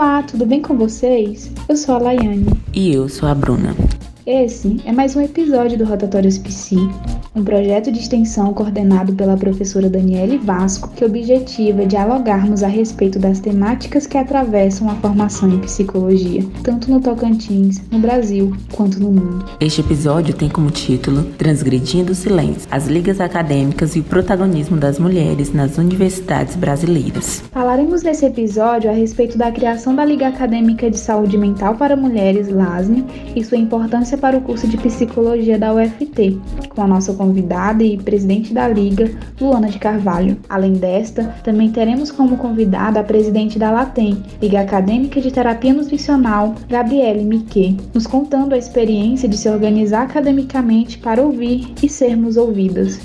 Olá, tudo bem com vocês? Eu sou a Laiane. E eu sou a Bruna. Esse é mais um episódio do Rotatórios Psi, um projeto de extensão coordenado pela professora Daniele Vasco, que objetiva dialogarmos a respeito das temáticas que atravessam a formação em psicologia, tanto no Tocantins, no Brasil, quanto no mundo. Este episódio tem como título Transgredindo o Silêncio: As Ligas Acadêmicas e o Protagonismo das Mulheres nas Universidades Brasileiras. Falaremos nesse episódio a respeito da criação da Liga Acadêmica de Saúde Mental para Mulheres, LASME, e sua importância para o curso de Psicologia da UFT, com a nossa convidada e presidente da Liga, Luana de Carvalho. Além desta, também teremos como convidada a presidente da LATEM, Liga Acadêmica de Terapia Nutricional, Gabriele Miquet, nos contando a experiência de se organizar academicamente para ouvir e sermos ouvidas.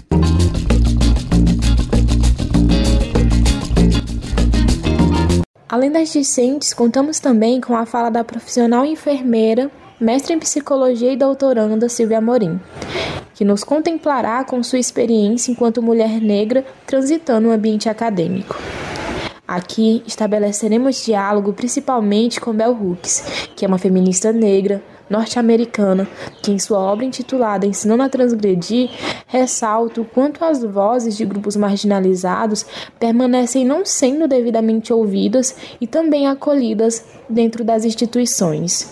Além das discentes, contamos também com a fala da profissional enfermeira mestre em psicologia e doutoranda Silvia Amorim, que nos contemplará com sua experiência enquanto mulher negra transitando no ambiente acadêmico. Aqui estabeleceremos diálogo principalmente com Bell Hooks, que é uma feminista negra, norte-americana, que em sua obra intitulada Ensinando a Transgredir, ressalta o quanto as vozes de grupos marginalizados permanecem não sendo devidamente ouvidas e também acolhidas dentro das instituições.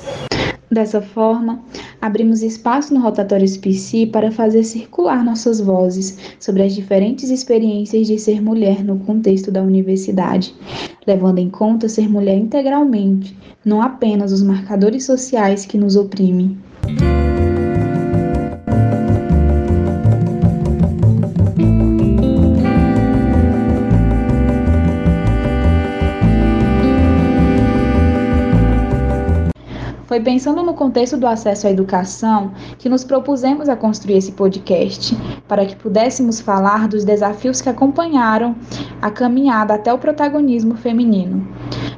Dessa forma, abrimos espaço no Rotatório SPC para fazer circular nossas vozes sobre as diferentes experiências de ser mulher no contexto da universidade, levando em conta ser mulher integralmente, não apenas os marcadores sociais que nos oprimem. Foi pensando no contexto do acesso à educação que nos propusemos a construir esse podcast, para que pudéssemos falar dos desafios que acompanharam a caminhada até o protagonismo feminino.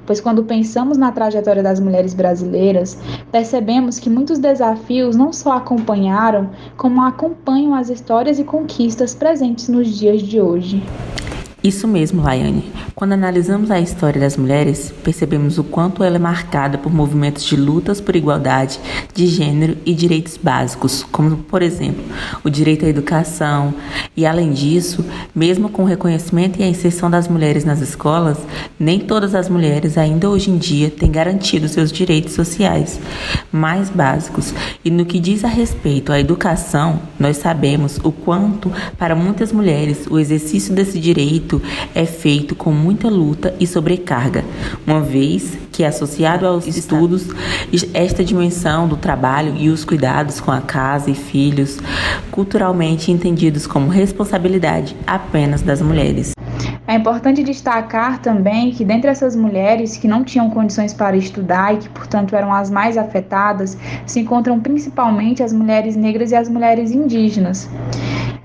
Pois quando pensamos na trajetória das mulheres brasileiras, percebemos que muitos desafios não só acompanharam, como acompanham as histórias e conquistas presentes nos dias de hoje. Isso mesmo, Laiane. Quando analisamos a história das mulheres, percebemos o quanto ela é marcada por movimentos de lutas por igualdade de gênero e direitos básicos, como, por exemplo, o direito à educação. E, além disso, mesmo com o reconhecimento e a inserção das mulheres nas escolas, nem todas as mulheres ainda hoje em dia têm garantido seus direitos sociais mais básicos. E no que diz a respeito à educação, nós sabemos o quanto, para muitas mulheres, o exercício desse direito é feito com muita luta e sobrecarga, uma vez que associado aos estudos, esta dimensão do trabalho e os cuidados com a casa e filhos, culturalmente entendidos como responsabilidade apenas das mulheres. É importante destacar também que, dentre essas mulheres que não tinham condições para estudar e que, portanto, eram as mais afetadas, se encontram principalmente as mulheres negras e as mulheres indígenas.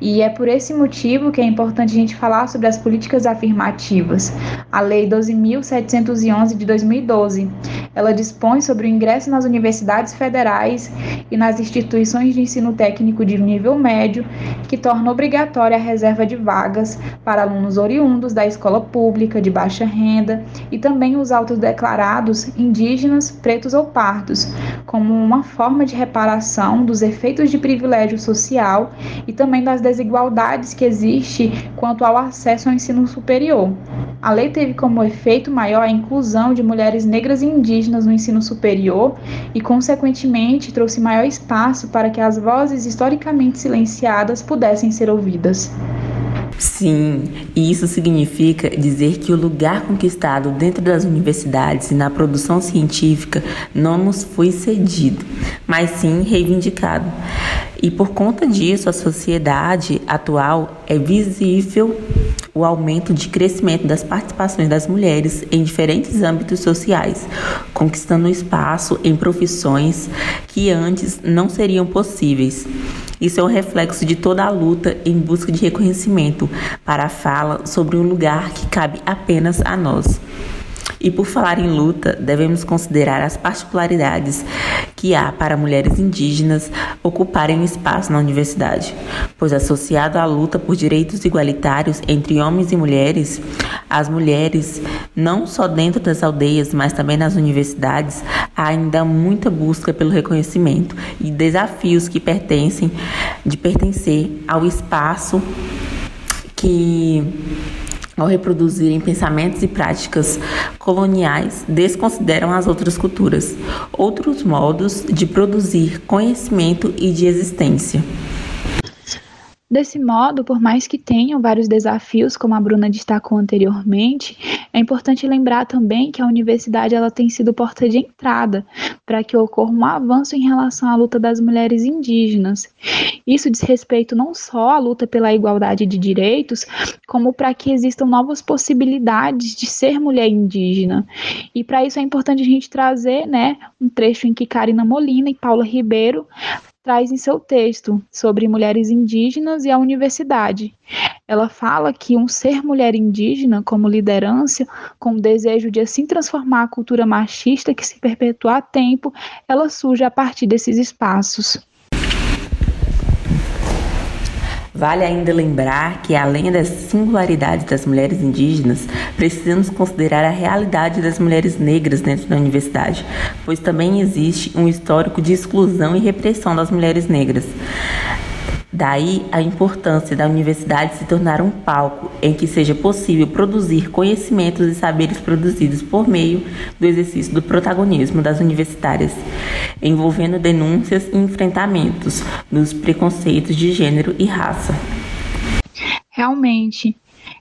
E é por esse motivo que é importante a gente falar sobre as políticas afirmativas. A Lei 12.711 de 2012, ela dispõe sobre o ingresso nas universidades federais e nas instituições de ensino técnico de nível médio, que torna obrigatória a reserva de vagas para alunos oriundos da escola pública de baixa renda e também os autodeclarados indígenas, pretos ou pardos, como uma forma de reparação dos efeitos de privilégio social e também das desigualdades que existe quanto ao acesso ao ensino superior. A lei teve como efeito maior a inclusão de mulheres negras e indígenas no ensino superior e, consequentemente, trouxe maior espaço para que as vozes historicamente silenciadas pudessem ser ouvidas. Sim, e isso significa dizer que o lugar conquistado dentro das universidades e na produção científica não nos foi cedido, mas sim reivindicado. E por conta disso, a sociedade atual é visível o aumento de crescimento das participações das mulheres em diferentes âmbitos sociais, conquistando espaço em profissões que antes não seriam possíveis. Isso é um reflexo de toda a luta em busca de reconhecimento para a fala sobre um lugar que cabe apenas a nós. E por falar em luta, devemos considerar as particularidades que há para mulheres indígenas ocuparem espaço na universidade, pois associado à luta por direitos igualitários entre homens e mulheres, as mulheres, não só dentro das aldeias, mas também nas universidades, há ainda muita busca pelo reconhecimento e desafios que pertencem de pertencer ao espaço que ao reproduzirem pensamentos e práticas coloniais, desconsideram as outras culturas, outros modos de produzir conhecimento e de existência. Desse modo, por mais que tenham vários desafios, como a Bruna destacou anteriormente, é importante lembrar também que a universidade ela tem sido porta de entrada para que ocorra um avanço em relação à luta das mulheres indígenas. Isso diz respeito não só à luta pela igualdade de direitos, como para que existam novas possibilidades de ser mulher indígena. E para isso é importante a gente trazer né, um trecho em que Karina Molina e Paula Ribeiro traz em seu texto sobre mulheres indígenas e a universidade. Ela fala que um ser mulher indígena como liderança, com o desejo de assim transformar a cultura machista que se perpetua há tempo, ela surge a partir desses espaços. Vale ainda lembrar que, além das singularidades das mulheres indígenas, precisamos considerar a realidade das mulheres negras dentro da universidade, pois também existe um histórico de exclusão e repressão das mulheres negras. Daí a importância da universidade se tornar um palco em que seja possível produzir conhecimentos e saberes produzidos por meio do exercício do protagonismo das universitárias, envolvendo denúncias e enfrentamentos dos preconceitos de gênero e raça. Realmente,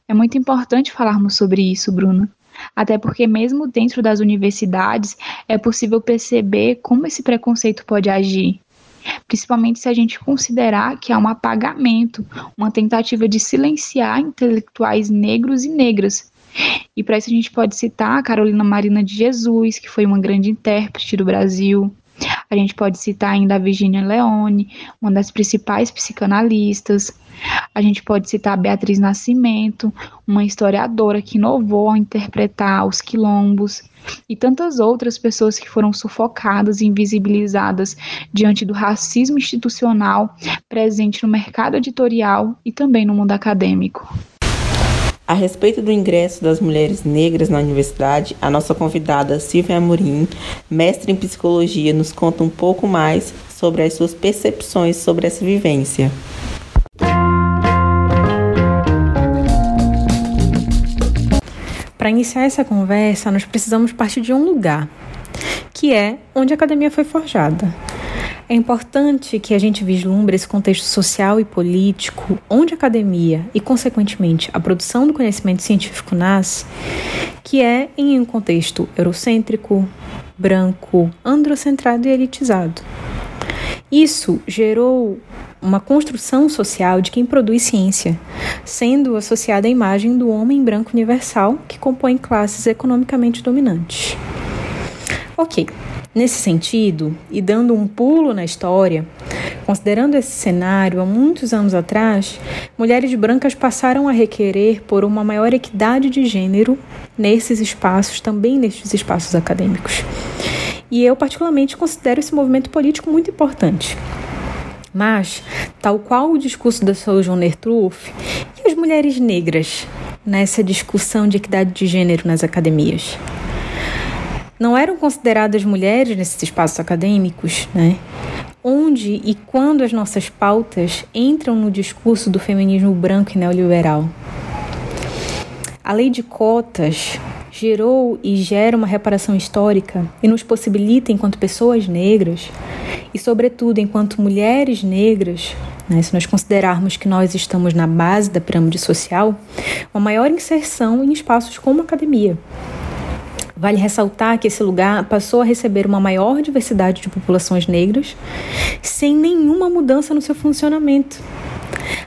é muito importante falarmos sobre isso, Bruna. Até porque, mesmo dentro das universidades, é possível perceber como esse preconceito pode agir principalmente se a gente considerar que há um apagamento, uma tentativa de silenciar intelectuais negros e negras. E para isso a gente pode citar a Carolina Marina de Jesus, que foi uma grande intérprete do Brasil. A gente pode citar ainda a Virginia Leone, uma das principais psicanalistas. A gente pode citar a Beatriz Nascimento, uma historiadora que inovou ao interpretar os quilombos e tantas outras pessoas que foram sufocadas e invisibilizadas diante do racismo institucional presente no mercado editorial e também no mundo acadêmico. A respeito do ingresso das mulheres negras na universidade, a nossa convidada Silvia Amorim, mestre em psicologia, nos conta um pouco mais sobre as suas percepções sobre essa vivência. Para iniciar essa conversa, nós precisamos partir de um lugar, que é onde a academia foi forjada. É importante que a gente vislumbre esse contexto social e político, onde a academia e, consequentemente, a produção do conhecimento científico nasce, que é em um contexto eurocêntrico, branco, androcentrado e elitizado. Isso gerou uma construção social de quem produz ciência, sendo associada à imagem do homem branco universal que compõe classes economicamente dominantes. Ok, nesse sentido, e dando um pulo na história, considerando esse cenário há muitos anos atrás, mulheres brancas passaram a requerer por uma maior equidade de gênero nesses espaços, também nestes espaços acadêmicos. E eu, particularmente, considero esse movimento político muito importante. Mas, tal qual o discurso da Sojourner Truth, e as mulheres negras nessa discussão de equidade de gênero nas academias? Não eram consideradas mulheres nesses espaços acadêmicos, né? Onde e quando as nossas pautas entram no discurso do feminismo branco e neoliberal? A lei de cotas gerou e gera uma reparação histórica e nos possibilita, enquanto pessoas negras, e, sobretudo, enquanto mulheres negras, né, se nós considerarmos que nós estamos na base da pirâmide social, uma maior inserção em espaços como a academia. Vale ressaltar que esse lugar passou a receber uma maior diversidade de populações negras, sem nenhuma mudança no seu funcionamento,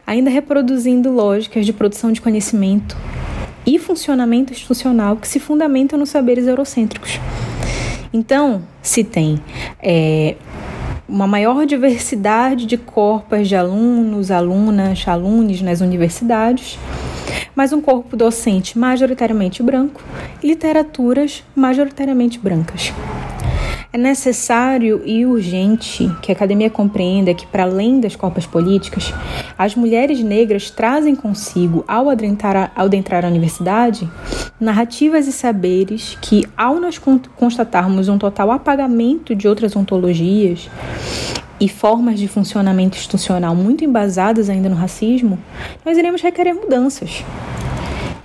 ainda reproduzindo lógicas de produção de conhecimento e funcionamento institucional que se fundamentam nos saberes eurocêntricos. Então, se tem é, uma maior diversidade de corpos de alunos, alunas, alunos nas universidades, mas um corpo docente majoritariamente branco e literaturas majoritariamente brancas. É necessário e urgente que a academia compreenda que, para além das copas políticas, as mulheres negras trazem consigo, ao adentrar, ao adentrar a universidade, narrativas e saberes que, ao nós constatarmos um total apagamento de outras ontologias e formas de funcionamento institucional muito embasadas ainda no racismo, nós iremos requerer mudanças.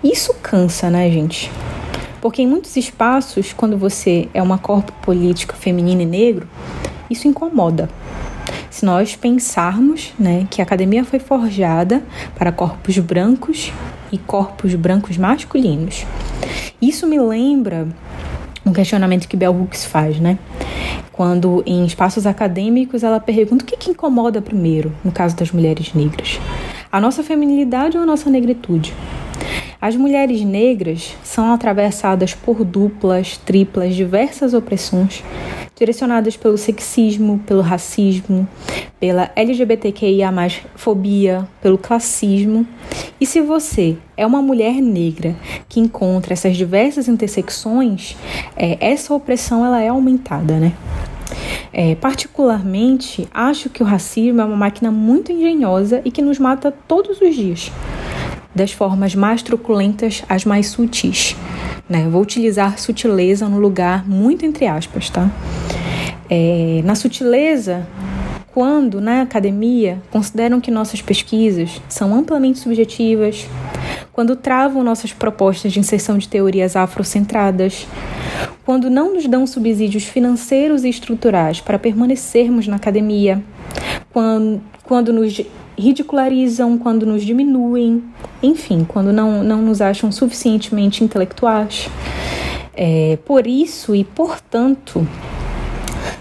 Isso cansa, né, gente? Porque em muitos espaços, quando você é uma corpo política feminina e negro, isso incomoda. Se nós pensarmos né, que a academia foi forjada para corpos brancos e corpos brancos masculinos. Isso me lembra um questionamento que Bell Hooks faz, né? Quando em espaços acadêmicos ela pergunta o que, que incomoda primeiro, no caso das mulheres negras: a nossa feminilidade ou a nossa negritude? As mulheres negras são atravessadas por duplas, triplas, diversas opressões direcionadas pelo sexismo, pelo racismo, pela LGBTQIA+, fobia, pelo classismo. E se você é uma mulher negra que encontra essas diversas intersecções, é, essa opressão ela é aumentada, né? É, particularmente, acho que o racismo é uma máquina muito engenhosa e que nos mata todos os dias das formas mais truculentas às mais sutis. Né? Vou utilizar sutileza no lugar muito entre aspas, tá? É, na sutileza, quando na academia consideram que nossas pesquisas são amplamente subjetivas, quando travam nossas propostas de inserção de teorias afrocentradas, quando não nos dão subsídios financeiros e estruturais para permanecermos na academia, quando, quando nos ridicularizam, quando nos diminuem, enfim, quando não, não nos acham suficientemente intelectuais. É, por isso e portanto,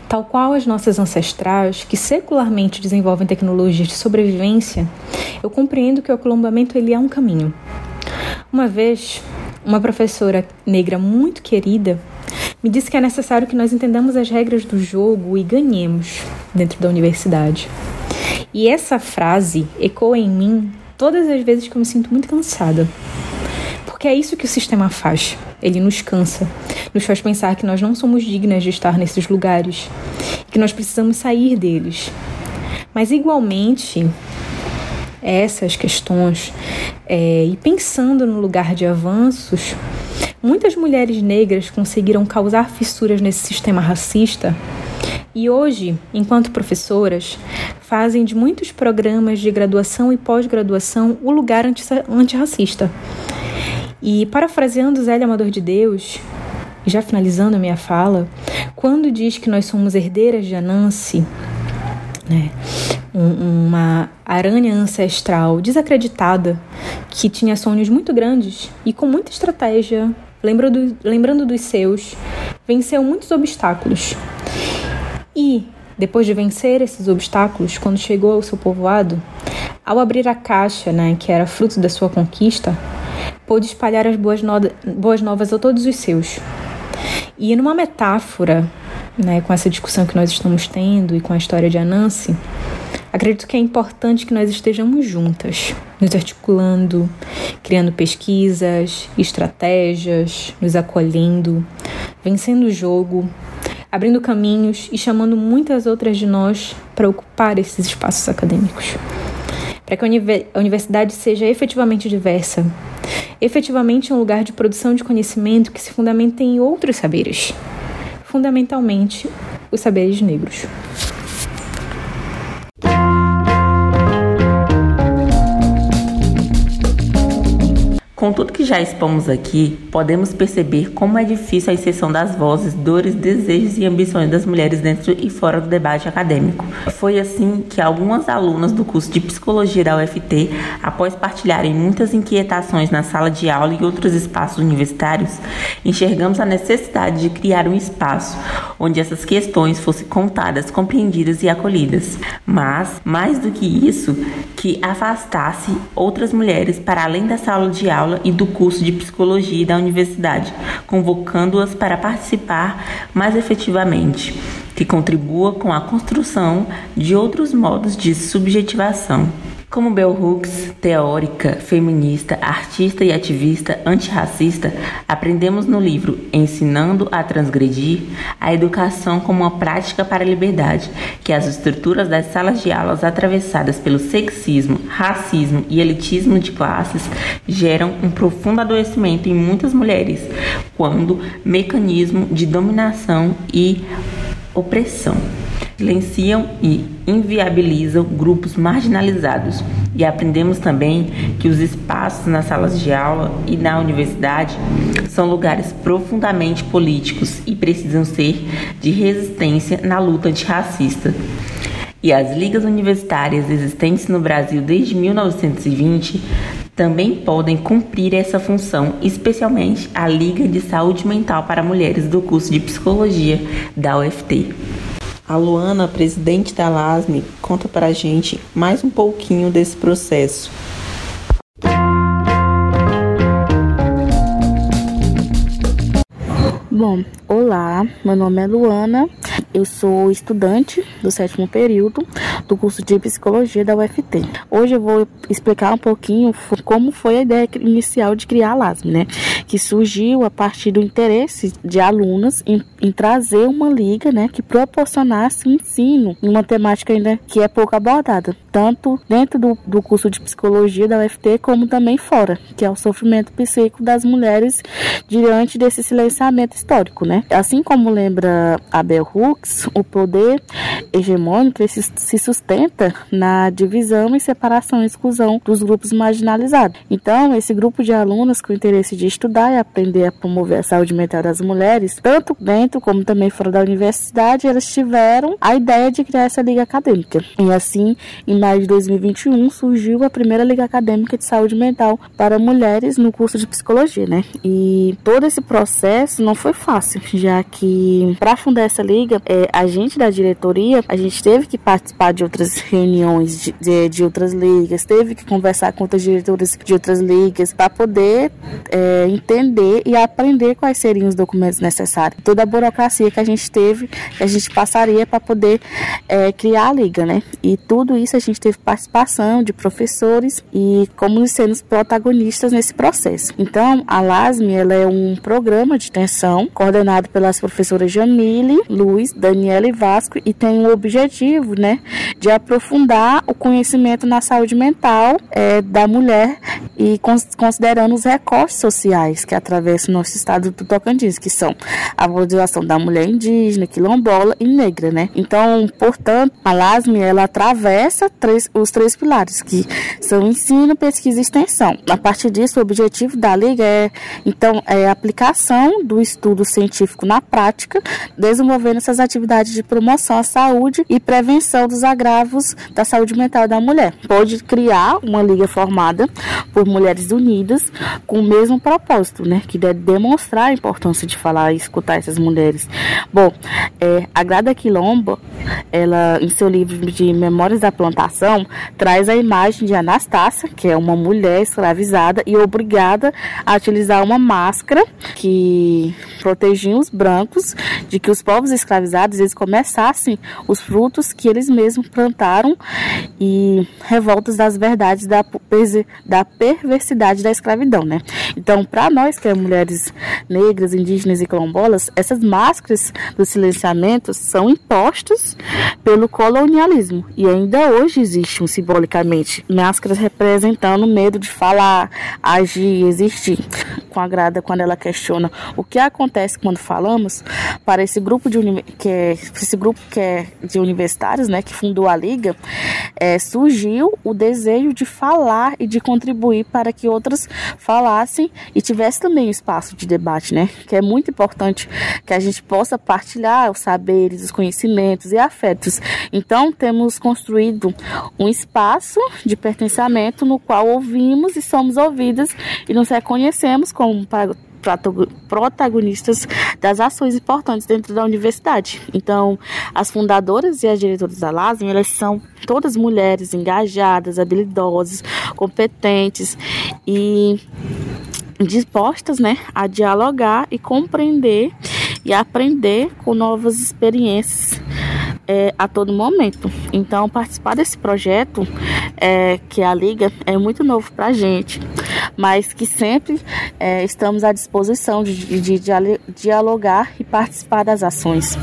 tal qual as nossas ancestrais, que secularmente desenvolvem tecnologias de sobrevivência, eu compreendo que o aquilombamento ele é um caminho. Uma vez, uma professora negra muito querida me disse que é necessário que nós entendamos as regras do jogo e ganhemos dentro da universidade. E essa frase ecoa em mim todas as vezes que eu me sinto muito cansada. Porque é isso que o sistema faz. Ele nos cansa, nos faz pensar que nós não somos dignas de estar nesses lugares, que nós precisamos sair deles. Mas igualmente, essas questões, é, e pensando no lugar de avanços, muitas mulheres negras conseguiram causar fissuras nesse sistema racista e hoje, enquanto professoras, fazem de muitos programas de graduação e pós-graduação o lugar antirracista. E parafraseando Zélia Amador de Deus, já finalizando a minha fala, quando diz que nós somos herdeiras de Anansi, né, uma aranha ancestral desacreditada que tinha sonhos muito grandes e com muita estratégia, lembrando, lembrando dos seus, venceu muitos obstáculos. E, depois de vencer esses obstáculos, quando chegou ao seu povoado, ao abrir a caixa, né, que era fruto da sua conquista, pôde espalhar as boas, no boas novas a todos os seus. E numa metáfora, né, com essa discussão que nós estamos tendo e com a história de Anansi, acredito que é importante que nós estejamos juntas, nos articulando, criando pesquisas, estratégias, nos acolhendo, vencendo o jogo, abrindo caminhos e chamando muitas outras de nós para ocupar esses espaços acadêmicos. Para que a universidade seja efetivamente diversa, efetivamente um lugar de produção de conhecimento que se fundamenta em outros saberes, fundamentalmente os saberes negros. Com tudo que já expomos aqui, podemos perceber como é difícil a inserção das vozes, dores, desejos e ambições das mulheres dentro e fora do debate acadêmico. Foi assim que algumas alunas do curso de Psicologia da UFT, após partilharem muitas inquietações na sala de aula e outros espaços universitários, enxergamos a necessidade de criar um espaço onde essas questões fossem contadas, compreendidas e acolhidas. Mas, mais do que isso, que afastasse outras mulheres para além da sala de aula e do curso de psicologia da universidade, convocando-as para participar mais efetivamente, que contribua com a construção de outros modos de subjetivação. Como Bell Hooks, teórica, feminista, artista e ativista antirracista, aprendemos no livro Ensinando a Transgredir a educação como uma prática para a liberdade, que as estruturas das salas de aulas atravessadas pelo sexismo, racismo e elitismo de classes geram um profundo adoecimento em muitas mulheres, quando mecanismo de dominação e opressão silenciam e inviabilizam grupos marginalizados. E aprendemos também que os espaços nas salas de aula e na universidade são lugares profundamente políticos e precisam ser de resistência na luta antirracista. E as ligas universitárias existentes no Brasil desde 1920 também podem cumprir essa função, especialmente a Liga de Saúde Mental para Mulheres do curso de Psicologia da UFT. A Luana, presidente da LASME, conta para a gente mais um pouquinho desse processo. Bom, olá, meu nome é Luana, eu sou estudante do sétimo período do curso de psicologia da UFT. Hoje eu vou explicar um pouquinho como foi a ideia inicial de criar a LASM, né? Que surgiu a partir do interesse de alunas em, em trazer uma liga, né, que proporcionasse ensino em uma temática ainda que é pouco abordada, tanto dentro do, do curso de psicologia da UFT como também fora, que é o sofrimento psíquico das mulheres diante desse silenciamento histórico, né? Assim como lembra Abel Hooks, o poder hegemônico se sustenta na divisão e separação e exclusão dos grupos marginalizados. Então, esse grupo de alunos com interesse de estudar e aprender a promover a saúde mental das mulheres, tanto dentro como também fora da universidade, eles tiveram a ideia de criar essa liga acadêmica. E assim, em maio de 2021, surgiu a primeira liga acadêmica de saúde mental para mulheres no curso de psicologia, né? E todo esse processo não foi fácil, já que para fundar essa liga, é, a gente da diretoria, a gente teve que participar de outras reuniões de, de, de outras ligas, teve que conversar com outras diretoras de outras ligas para poder é, entender e aprender quais seriam os documentos necessários. Toda a burocracia que a gente teve, que a gente passaria para poder é, criar a liga, né? E tudo isso a gente teve participação de professores e como sendo os protagonistas nesse processo. Então, a LASME ela é um programa de extensão coordenado pelas professoras Jamile, Luiz, Daniela e Vasco, e tem o objetivo, né, de aprofundar o conhecimento na saúde mental é, da mulher e considerando os recortes sociais que atravessam o nosso estado do Tocantins, que são a valorização da mulher indígena, quilombola e negra, né? Então, portanto, a LASME, ela atravessa três, os três pilares, que são ensino, pesquisa e extensão. A partir disso, o objetivo da Liga é, então, é a aplicação do estudo estudo científico na prática, desenvolvendo essas atividades de promoção à saúde e prevenção dos agravos da saúde mental da mulher. Pode criar uma liga formada por mulheres unidas com o mesmo propósito, né, que é demonstrar a importância de falar e escutar essas mulheres. Bom, é, a Grada Quilombo, ela em seu livro de Memórias da Plantação, traz a imagem de Anastácia, que é uma mulher escravizada e obrigada a utilizar uma máscara que protegiam os brancos de que os povos escravizados eles começassem os frutos que eles mesmos plantaram e revoltas das verdades da, da perversidade da escravidão, né? Então, para nós que é mulheres negras, indígenas e quilombolas, essas máscaras do silenciamento são impostas pelo colonialismo e ainda hoje existem simbolicamente máscaras representando medo de falar, agir, existir. Com a Grada quando ela questiona o que acontece acontece quando falamos para esse grupo de que é, esse grupo que é de universitários, né, que fundou a liga, é, surgiu o desejo de falar e de contribuir para que outras falassem e tivesse também espaço de debate, né, que é muito importante que a gente possa partilhar os saberes, os conhecimentos e afetos. Então temos construído um espaço de pertencimento no qual ouvimos e somos ouvidas e nos reconhecemos como protagonistas das ações importantes dentro da universidade. Então, as fundadoras e as diretoras da LASM, elas são todas mulheres engajadas, habilidosas, competentes e dispostas, né, a dialogar e compreender e aprender com novas experiências é, a todo momento. Então, participar desse projeto é, que a Liga é muito novo para a gente, mas que sempre é, estamos à disposição de, de, de dialogar e participar das ações.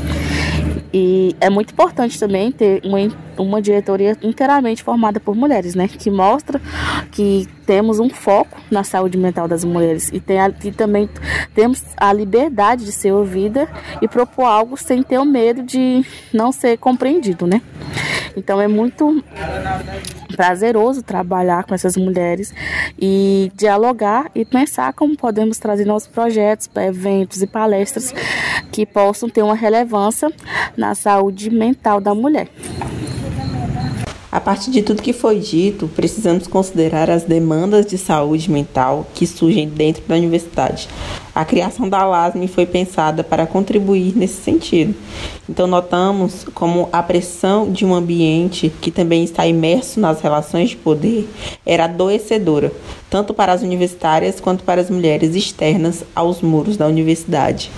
E é muito importante também ter uma, uma diretoria inteiramente formada por mulheres, né? Que mostra que temos um foco na saúde mental das mulheres e, tem a, e também temos a liberdade de ser ouvida e propor algo sem ter o medo de não ser compreendido, né? Então é muito prazeroso trabalhar com essas mulheres e dialogar e pensar como podemos trazer nossos projetos, eventos e palestras que possam ter uma relevância na saúde mental da mulher. A partir de tudo que foi dito, precisamos considerar as demandas de saúde mental que surgem dentro da universidade. A criação da LASME foi pensada para contribuir nesse sentido. Então, notamos como a pressão de um ambiente que também está imerso nas relações de poder era adoecedora, tanto para as universitárias quanto para as mulheres externas aos muros da universidade.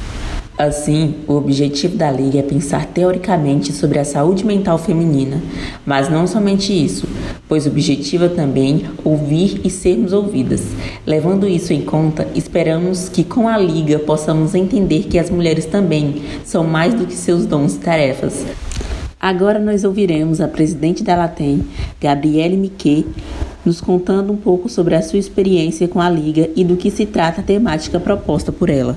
Assim, o objetivo da Liga é pensar teoricamente sobre a saúde mental feminina, mas não somente isso, pois objetiva também ouvir e sermos ouvidas. Levando isso em conta, esperamos que com a Liga possamos entender que as mulheres também são mais do que seus dons e tarefas. Agora nós ouviremos a presidente da Latem, Gabriele Miquet, nos contando um pouco sobre a sua experiência com a Liga e do que se trata a temática proposta por ela.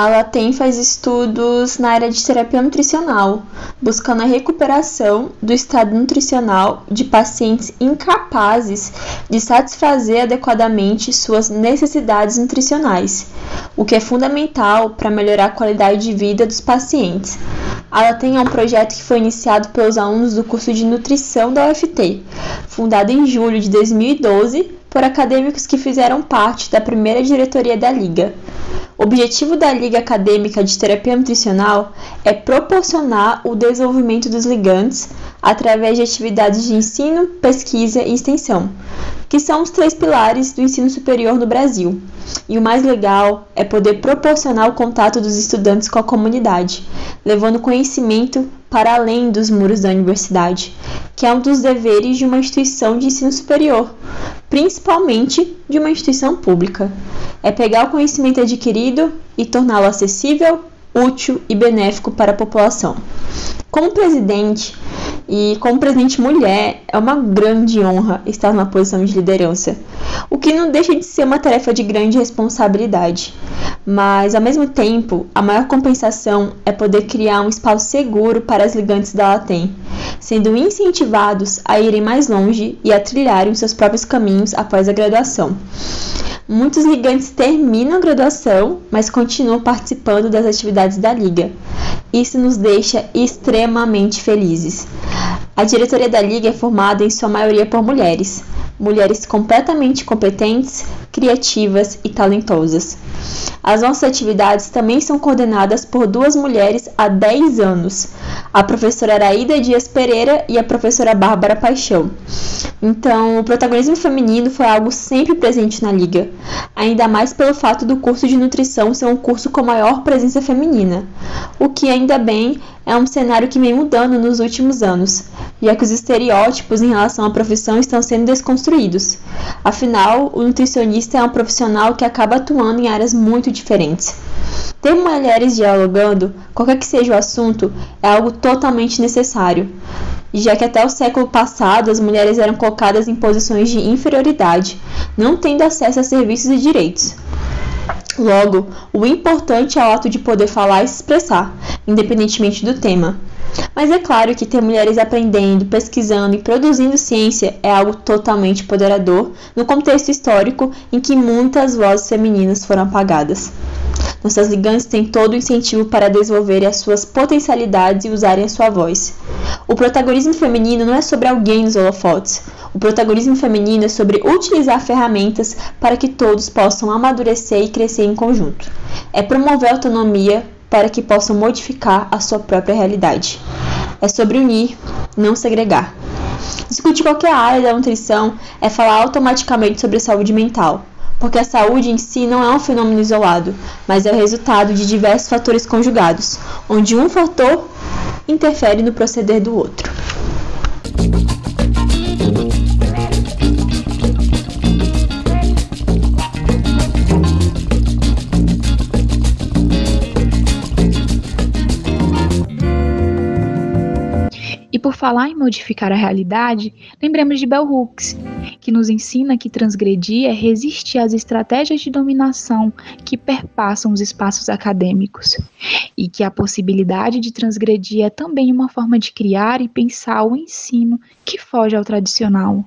A Latem faz estudos na área de terapia nutricional, buscando a recuperação do estado nutricional de pacientes incapazes de satisfazer adequadamente suas necessidades nutricionais, o que é fundamental para melhorar a qualidade de vida dos pacientes. A Latem é um projeto que foi iniciado pelos alunos do curso de nutrição da UFT, fundado em julho de 2012 por acadêmicos que fizeram parte da primeira diretoria da Liga. O objetivo da Liga Acadêmica de Terapia Nutricional é proporcionar o desenvolvimento dos ligantes através de atividades de ensino, pesquisa e extensão, que são os três pilares do ensino superior no Brasil. E o mais legal é poder proporcionar o contato dos estudantes com a comunidade, levando conhecimento para além dos muros da universidade, que é um dos deveres de uma instituição de ensino superior, principalmente de uma instituição pública. É pegar o conhecimento adquirido e torná-lo acessível, útil e benéfico para a população. Como presidente e como presidente mulher, é uma grande honra estar numa posição de liderança, o que não deixa de ser uma tarefa de grande responsabilidade. Mas, ao mesmo tempo, a maior compensação é poder criar um espaço seguro para as ligantes da Latem, sendo incentivados a irem mais longe e a trilharem seus próprios caminhos após a graduação. Muitos ligantes terminam a graduação, mas continuam participando das atividades da Liga. Isso nos deixa extremamente felizes. A diretoria da Liga é formada em sua maioria por mulheres, mulheres completamente competentes, criativas e talentosas. As nossas atividades também são coordenadas por duas mulheres há 10 anos, a professora Araída Dias Pereira e a professora Bárbara Paixão. Então, o protagonismo feminino foi algo sempre presente na liga, ainda mais pelo fato do curso de nutrição ser um curso com maior presença feminina, o que ainda bem é um cenário que vem mudando nos últimos anos, já que os estereótipos em relação à profissão estão sendo desconstruídos. Afinal, o nutricionista é um profissional que acaba atuando em áreas muito diferentes. Ter mulheres dialogando, qualquer que seja o assunto, é algo totalmente necessário, já que até o século passado as mulheres eram colocadas em posições de inferioridade, não tendo acesso a serviços e direitos. Logo, o importante é o ato de poder falar e se expressar, independentemente do tema. Mas é claro que ter mulheres aprendendo, pesquisando e produzindo ciência é algo totalmente empoderador no contexto histórico em que muitas vozes femininas foram apagadas. Nossas ligantes têm todo o incentivo para desenvolverem as suas potencialidades e usarem a sua voz. O protagonismo feminino não é sobre alguém nos holofotes. O protagonismo feminino é sobre utilizar ferramentas para que todos possam amadurecer e crescer em conjunto. É promover autonomia para que possam modificar a sua própria realidade. É sobre unir, não segregar. Discutir qualquer área da nutrição é falar automaticamente sobre saúde mental porque a saúde em si não é um fenômeno isolado, mas é o resultado de diversos fatores conjugados, onde um fator interfere no proceder do outro. Por falar em modificar a realidade, lembremos de Bell Hooks, que nos ensina que transgredir é resistir às estratégias de dominação que perpassam os espaços acadêmicos, e que a possibilidade de transgredir é também uma forma de criar e pensar o ensino que foge ao tradicional.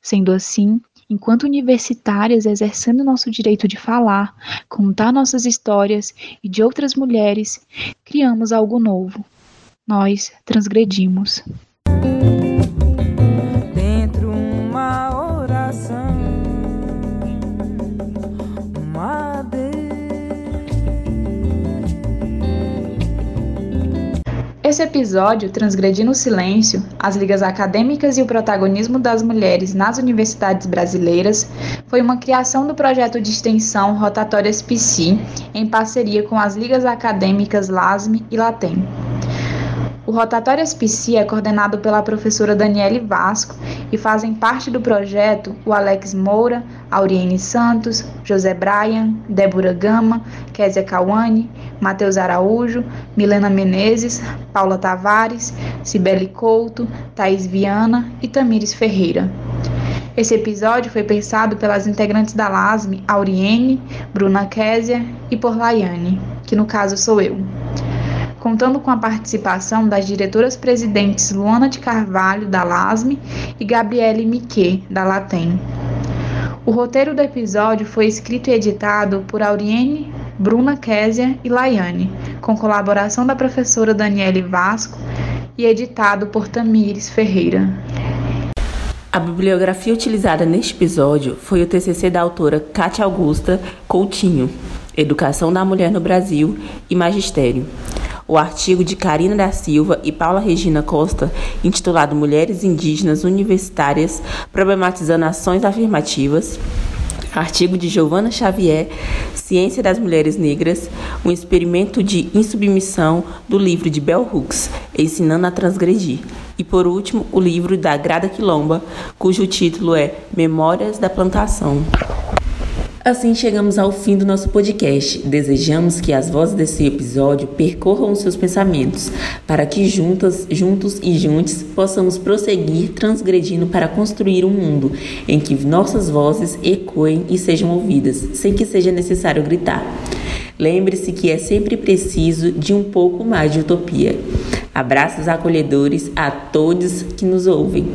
Sendo assim, enquanto universitárias exercendo nosso direito de falar, contar nossas histórias e de outras mulheres, criamos algo novo nós transgredimos. Dentro uma oração, uma Esse episódio, Transgredindo o Silêncio, as ligas acadêmicas e o protagonismo das mulheres nas universidades brasileiras, foi uma criação do projeto de extensão Rotatórias PC, em parceria com as ligas acadêmicas LASME e LATEM. O Rotatório SPC é coordenado pela professora Daniele Vasco e fazem parte do projeto o Alex Moura, Auriene Santos, José Brian, Débora Gama, Késia Cauane, Matheus Araújo, Milena Menezes, Paula Tavares, Cibele Couto, Thaís Viana e Tamires Ferreira. Esse episódio foi pensado pelas integrantes da LASME, Auriene, Bruna Késia e por Laiane, que no caso sou eu contando com a participação das diretoras presidentes Luana de Carvalho, da LASME, e Gabriele Miquet, da Latem. O roteiro do episódio foi escrito e editado por Auriene, Bruna Késia e Laiane, com colaboração da professora Daniele Vasco e editado por Tamires Ferreira. A bibliografia utilizada neste episódio foi o TCC da autora Cátia Augusta Coutinho, Educação da Mulher no Brasil e Magistério o artigo de Karina da Silva e Paula Regina Costa, intitulado Mulheres Indígenas Universitárias Problematizando Ações Afirmativas, artigo de Giovana Xavier, Ciência das Mulheres Negras, um experimento de insubmissão do livro de Bell Hooks, Ensinando a Transgredir. E por último, o livro da Grada Quilomba, cujo título é Memórias da Plantação. Assim chegamos ao fim do nosso podcast. Desejamos que as vozes desse episódio percorram os seus pensamentos, para que juntas, juntos e juntos possamos prosseguir transgredindo para construir um mundo em que nossas vozes ecoem e sejam ouvidas, sem que seja necessário gritar. Lembre-se que é sempre preciso de um pouco mais de utopia. Abraços acolhedores a todos que nos ouvem.